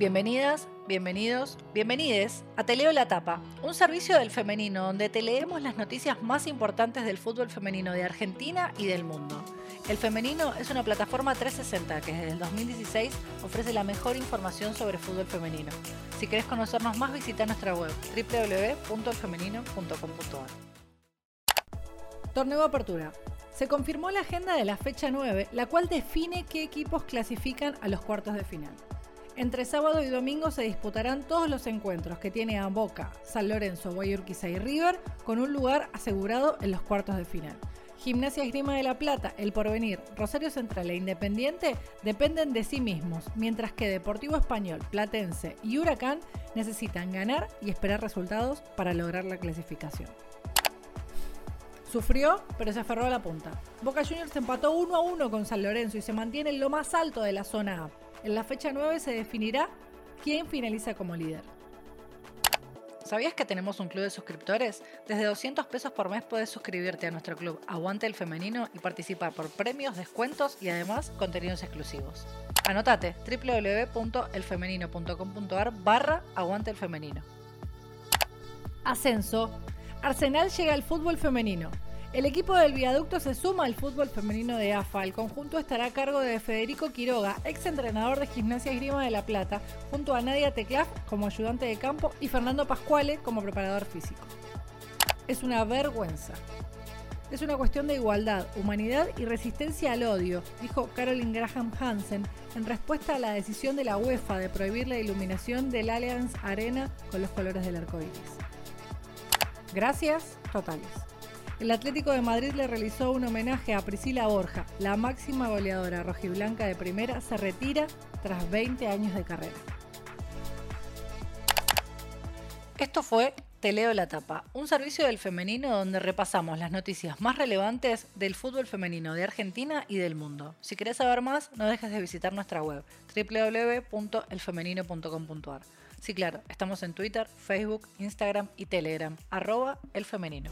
Bienvenidas, bienvenidos, bienvenides a Te Leo la Tapa, un servicio del femenino donde te leemos las noticias más importantes del fútbol femenino de Argentina y del mundo. El Femenino es una plataforma 360 que desde el 2016 ofrece la mejor información sobre fútbol femenino. Si querés conocernos más, visita nuestra web www.elfemenino.com.ar. Torneo Apertura. Se confirmó la agenda de la fecha 9, la cual define qué equipos clasifican a los cuartos de final. Entre sábado y domingo se disputarán todos los encuentros que tiene a Boca, San Lorenzo, Guayurquiza y River con un lugar asegurado en los cuartos de final. Gimnasia Esgrima de la Plata, El Porvenir, Rosario Central e Independiente dependen de sí mismos, mientras que Deportivo Español, Platense y Huracán necesitan ganar y esperar resultados para lograr la clasificación. Sufrió, pero se aferró a la punta. Boca Juniors empató 1 a 1 con San Lorenzo y se mantiene en lo más alto de la zona A. En la fecha 9 se definirá quién finaliza como líder. ¿Sabías que tenemos un club de suscriptores? Desde 200 pesos por mes puedes suscribirte a nuestro club Aguante el Femenino y participar por premios, descuentos y además contenidos exclusivos. Anotate www.elfemenino.com.ar barra Aguante el Femenino. Ascenso. Arsenal llega al fútbol femenino. El equipo del viaducto se suma al fútbol femenino de AFA. El conjunto estará a cargo de Federico Quiroga, ex entrenador de Gimnasia Grima de La Plata, junto a Nadia Teclaf como ayudante de campo y Fernando Pascuale como preparador físico. Es una vergüenza. Es una cuestión de igualdad, humanidad y resistencia al odio, dijo Caroline Graham Hansen en respuesta a la decisión de la UEFA de prohibir la iluminación del Allianz Arena con los colores del arco iris. Gracias totales el Atlético de Madrid le realizó un homenaje a Priscila Borja, la máxima goleadora rojiblanca de primera, se retira tras 20 años de carrera. Esto fue Te leo la tapa, un servicio del femenino donde repasamos las noticias más relevantes del fútbol femenino de Argentina y del mundo. Si querés saber más, no dejes de visitar nuestra web www.elfemenino.com.ar. Sí, claro, estamos en Twitter, Facebook, Instagram y Telegram, arroba el femenino.